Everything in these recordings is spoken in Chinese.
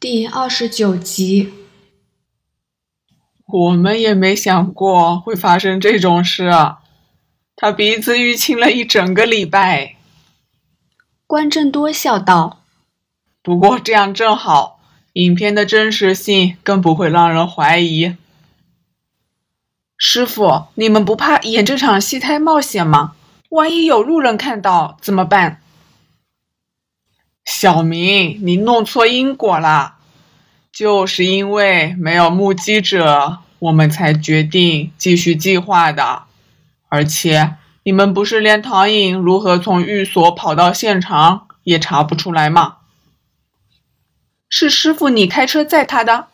第二十九集，我们也没想过会发生这种事。他鼻子淤青了一整个礼拜。关正多笑道：“不过这样正好，影片的真实性更不会让人怀疑。”师傅，你们不怕演这场戏太冒险吗？万一有路人看到怎么办？小明，你弄错因果了。就是因为没有目击者，我们才决定继续计划的。而且，你们不是连唐颖如何从寓所跑到现场也查不出来吗？是师傅你开车载他的？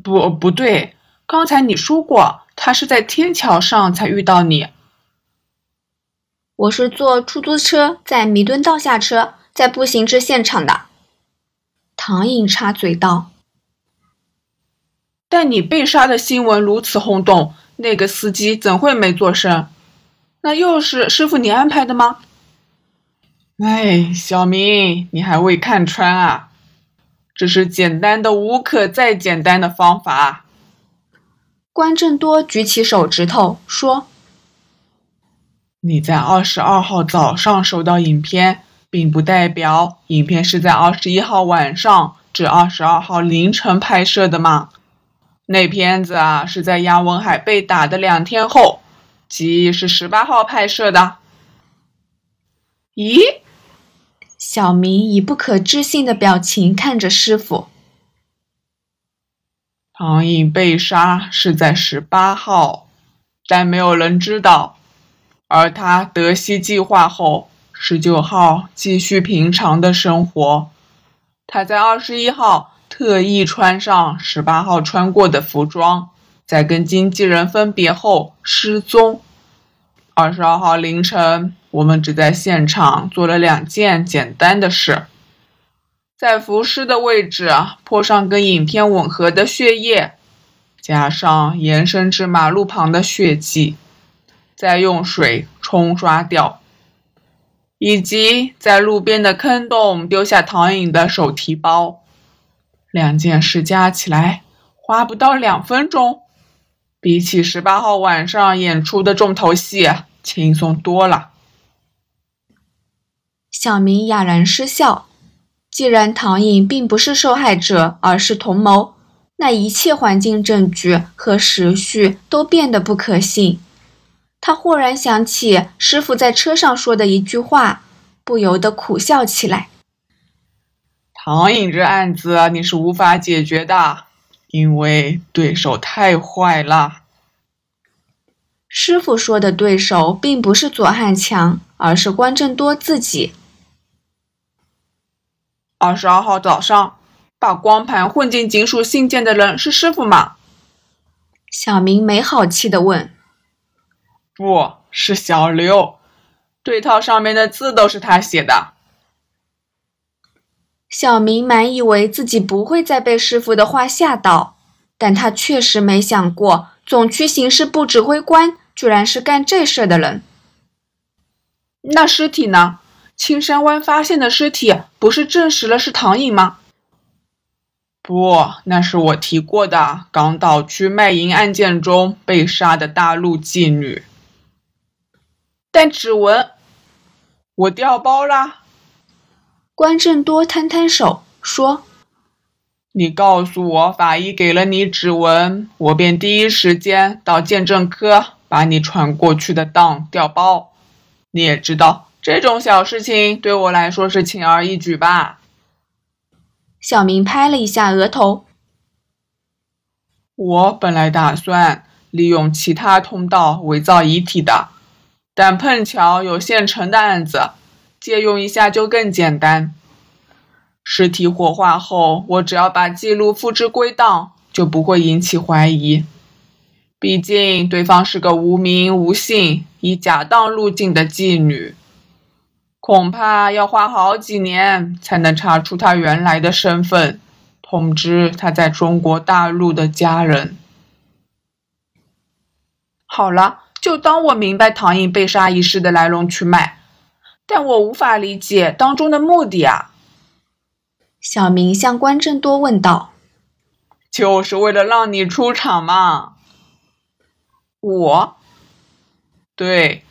不，不对，刚才你说过。他是在天桥上才遇到你。我是坐出租车在弥敦道下车，再步行至现场的。唐颖插嘴道：“但你被杀的新闻如此轰动，那个司机怎会没做声？那又是师傅你安排的吗？”哎，小明，你还未看穿啊？这是简单的无可再简单的方法。关正多举起手指头说：“你在二十二号早上收到影片，并不代表影片是在二十一号晚上至二十二号凌晨拍摄的嘛？那片子啊，是在杨文海被打的两天后，即是十八号拍摄的。”咦？小明以不可置信的表情看着师傅。唐颖被杀是在十八号，但没有人知道。而他得悉计划后，十九号继续平常的生活。他在二十一号特意穿上十八号穿过的服装，在跟经纪人分别后失踪。二十二号凌晨，我们只在现场做了两件简单的事。在浮尸的位置泼上跟影片吻合的血液，加上延伸至马路旁的血迹，再用水冲刷掉，以及在路边的坑洞丢下唐颖的手提包。两件事加起来花不到两分钟，比起十八号晚上演出的重头戏轻松多了。小明哑然失笑。既然唐颖并不是受害者，而是同谋，那一切环境证据和时序都变得不可信。他忽然想起师傅在车上说的一句话，不由得苦笑起来。唐颖这案子你是无法解决的，因为对手太坏了。师傅说的对手并不是左汉强，而是关正多自己。二十二号早上，把光盘混进警署信件的人是师傅吗？小明没好气的问。不是小刘，对套上面的字都是他写的。小明满以为自己不会再被师傅的话吓到，但他确实没想过总区刑事部指挥官居然是干这事的人。那尸体呢？青山湾发现的尸体不是证实了是唐颖吗？不，那是我提过的港岛区卖淫案件中被杀的大陆妓女。但指纹，我掉包啦。关正多摊摊手说：“你告诉我法医给了你指纹，我便第一时间到鉴证科把你传过去的档调包。你也知道。”这种小事情对我来说是轻而易举吧？小明拍了一下额头。我本来打算利用其他通道伪造遗体的，但碰巧有现成的案子，借用一下就更简单。尸体火化后，我只要把记录复制归档，就不会引起怀疑。毕竟对方是个无名无姓、以假当入境的妓女。恐怕要花好几年才能查出他原来的身份，通知他在中国大陆的家人。好了，就当我明白唐颖被杀一事的来龙去脉，但我无法理解当中的目的啊！小明向关正多问道。就是为了让你出场嘛。我，对，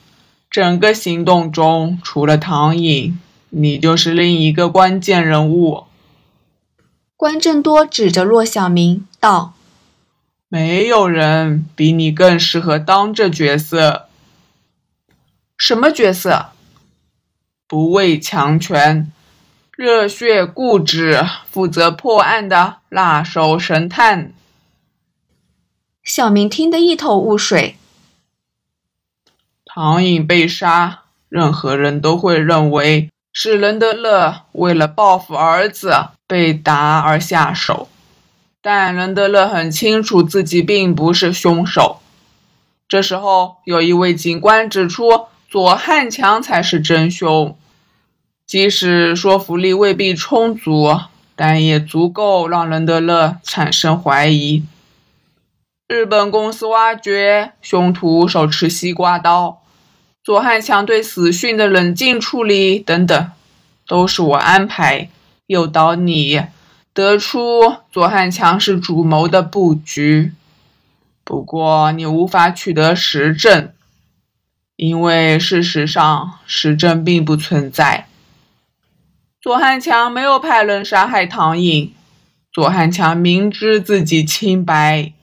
整个行动中除了唐颖，你就是另一个关键人物。关正多指着骆小明道：“没有人比你更适合当这角色。什么角色？不畏强权。”热血固执、负责破案的辣手神探。小明听得一头雾水。唐颖被杀，任何人都会认为是伦德勒为了报复儿子被打而下手，但伦德勒很清楚自己并不是凶手。这时候，有一位警官指出，左汉强才是真凶。即使说服力未必充足，但也足够让伦德勒产生怀疑。日本公司挖掘凶徒手持西瓜刀，左汉强对死讯的冷静处理等等，都是我安排诱导你得出左汉强是主谋的布局。不过你无法取得实证，因为事实上实证并不存在。左汉强没有派人杀害唐颖，左汉强明知自己清白，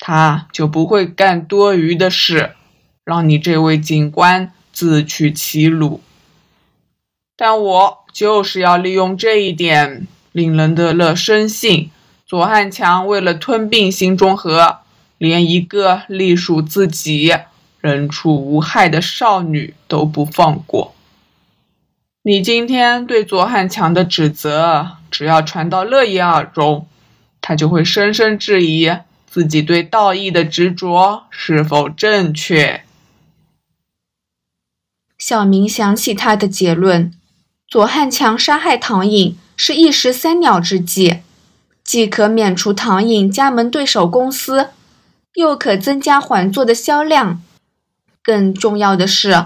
他就不会干多余的事，让你这位警官自取其辱。但我就是要利用这一点，令伦德勒深信左汉强为了吞并新中和，连一个隶属自己、人畜无害的少女都不放过。你今天对左汉强的指责，只要传到乐爷耳中，他就会深深质疑自己对道义的执着是否正确。小明想起他的结论：左汉强杀害唐颖是一石三鸟之计，既可免除唐寅加盟对手公司，又可增加环作的销量。更重要的是，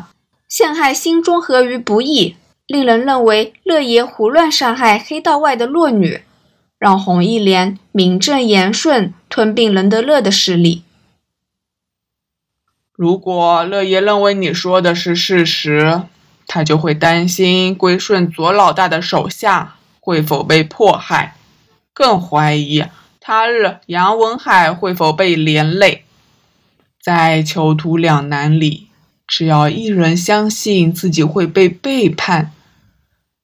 陷害新中和于不义。令人认为乐爷胡乱杀害黑道外的弱女，让红一连名正言顺吞并伦德勒的势力。如果乐爷认为你说的是事实，他就会担心归顺左老大的手下会否被迫害，更怀疑他日杨文海会否被连累。在囚徒两难里，只要一人相信自己会被背叛。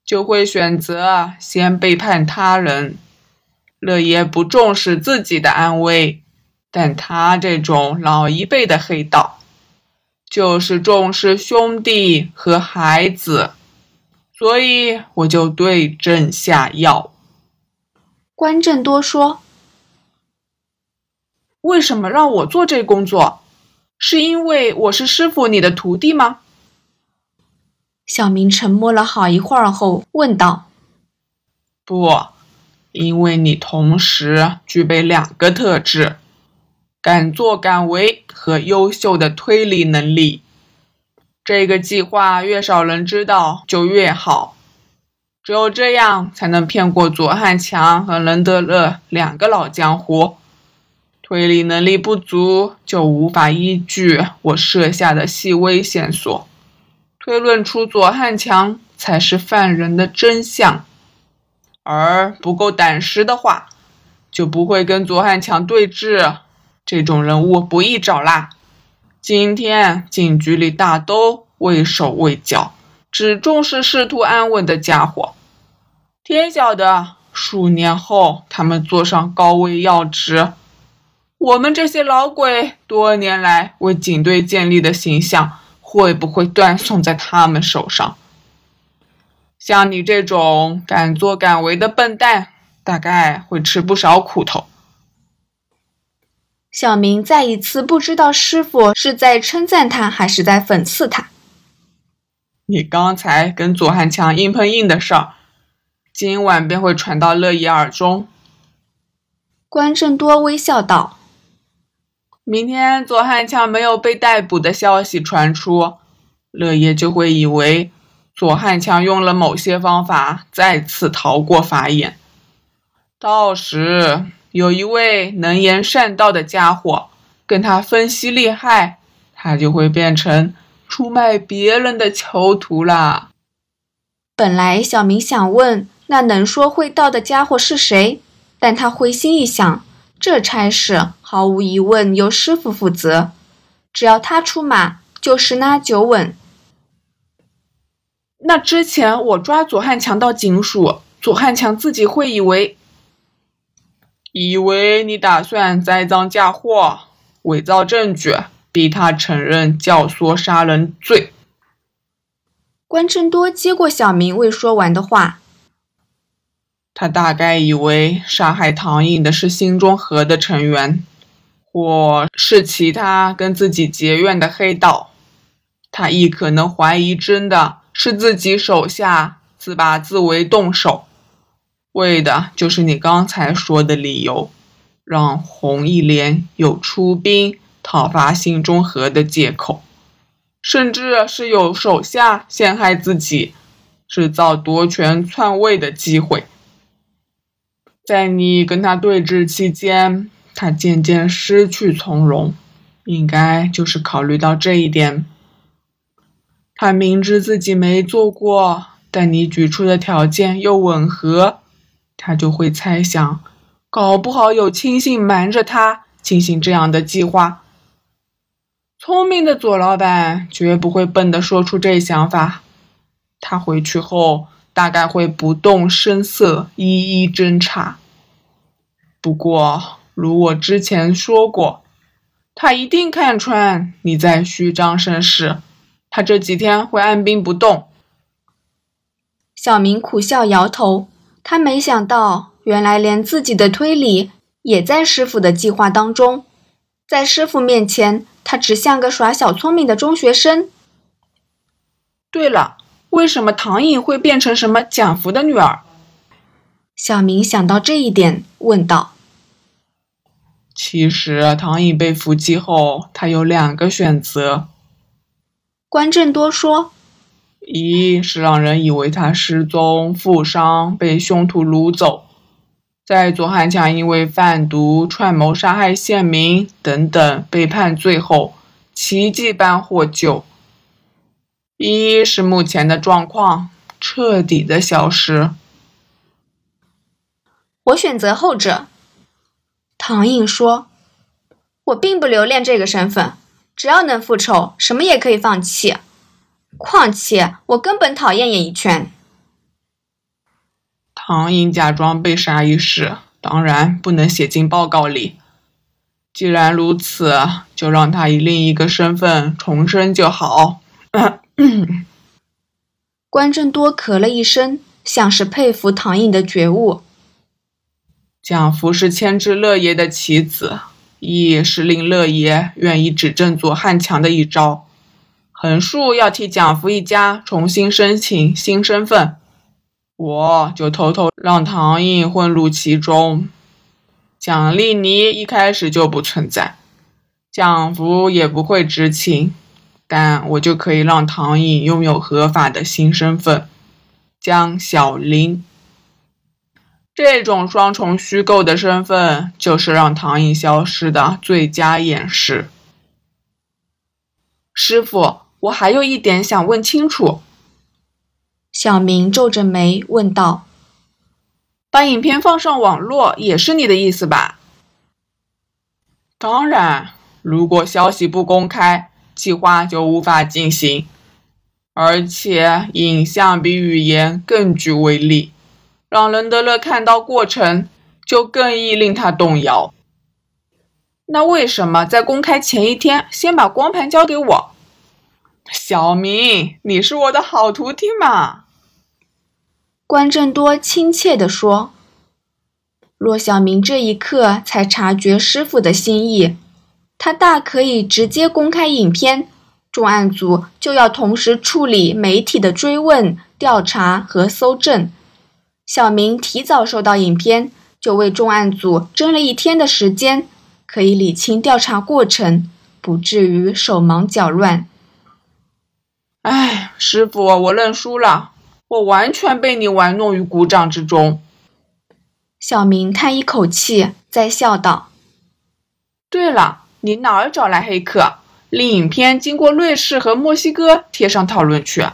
就会选择先背叛他人。乐爷不重视自己的安危，但他这种老一辈的黑道，就是重视兄弟和孩子，所以我就对症下药。关正多说：“为什么让我做这工作？是因为我是师傅你的徒弟吗？”小明沉默了好一会儿后问道：“不，因为你同时具备两个特质：敢作敢为和优秀的推理能力。这个计划越少人知道就越好，只有这样才能骗过左汉强和伦德勒两个老江湖。推理能力不足，就无法依据我设下的细微线索。”推论出左汉强才是犯人的真相，而不够胆识的话，就不会跟左汉强对峙。这种人物不易找啦。今天警局里大都畏手畏脚，只重视仕途安稳的家伙。天晓得数年后他们坐上高位要职，我们这些老鬼多年来为警队建立的形象。会不会断送在他们手上？像你这种敢作敢为的笨蛋，大概会吃不少苦头。小明再一次不知道师傅是在称赞他还是在讽刺他。你刚才跟左汉强硬碰硬的事儿，今晚便会传到乐爷耳中。关正多微笑道。明天左汉强没有被逮捕的消息传出，乐爷就会以为左汉强用了某些方法再次逃过法眼。到时有一位能言善道的家伙跟他分析利害，他就会变成出卖别人的囚徒啦。本来小明想问那能说会道的家伙是谁，但他回心一想，这差事毫无疑问由师傅负责，只要他出马，就十拿九稳。那之前我抓左汉强到警署，左汉强自己会以为，以为你打算栽赃嫁祸，伪造证据，逼他承认教唆杀人罪。关正多接过小明未说完的话，他大概以为杀害唐颖的是新中和的成员，或是其他跟自己结怨的黑道，他亦可能怀疑真的。是自己手下自把自为动手，为的就是你刚才说的理由，让红一连有出兵讨伐新中和的借口，甚至是有手下陷害自己，制造夺权篡位的机会。在你跟他对峙期间，他渐渐失去从容，应该就是考虑到这一点。他明知自己没做过，但你举出的条件又吻合，他就会猜想，搞不好有亲信瞒着他进行这样的计划。聪明的左老板绝不会笨的说出这想法，他回去后大概会不动声色一一侦查。不过，如我之前说过，他一定看穿你在虚张声势。他这几天会按兵不动。小明苦笑摇头，他没想到，原来连自己的推理也在师傅的计划当中。在师傅面前，他只像个耍小聪明的中学生。对了，为什么唐颖会变成什么蒋福的女儿？小明想到这一点，问道：“其实，唐颖被伏击后，他有两个选择。”关正多说：“一是让人以为他失踪、负伤，被凶徒掳走；在左汉强因为贩毒、串谋杀害县民等等被判罪后，奇迹般获救。一是目前的状况，彻底的消失。我选择后者。”唐印说：“我并不留恋这个身份。”只要能复仇，什么也可以放弃。况且我根本讨厌演艺圈。唐颖假装被杀一事，当然不能写进报告里。既然如此，就让他以另一个身份重生就好。关正多咳了一声，像是佩服唐颖的觉悟。蒋福是牵制乐爷的棋子。亦是令乐爷愿意指正左汉强的一招，横竖要替蒋福一家重新申请新身份，我就偷偷让唐颖混入其中。蒋丽妮一开始就不存在，蒋福也不会知情，但我就可以让唐颖拥有合法的新身份，江小玲。这种双重虚构的身份，就是让唐颖消失的最佳掩饰。师傅，我还有一点想问清楚。小明皱着眉问道：“把影片放上网络，也是你的意思吧？”当然，如果消息不公开，计划就无法进行，而且影像比语言更具威力。让伦德勒看到过程，就更易令他动摇。那为什么在公开前一天先把光盘交给我？小明，你是我的好徒弟嘛？关正多亲切地说。骆小明这一刻才察觉师傅的心意，他大可以直接公开影片，重案组就要同时处理媒体的追问、调查和搜证。小明提早收到影片，就为重案组争了一天的时间，可以理清调查过程，不至于手忙脚乱。哎，师傅，我认输了，我完全被你玩弄于股掌之中。小明叹一口气，再笑道：“对了，你哪儿找来黑客？令影片经过瑞士和墨西哥贴上讨论区。”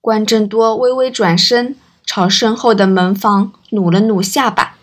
关正多微微转身，朝身后的门房努了努下巴。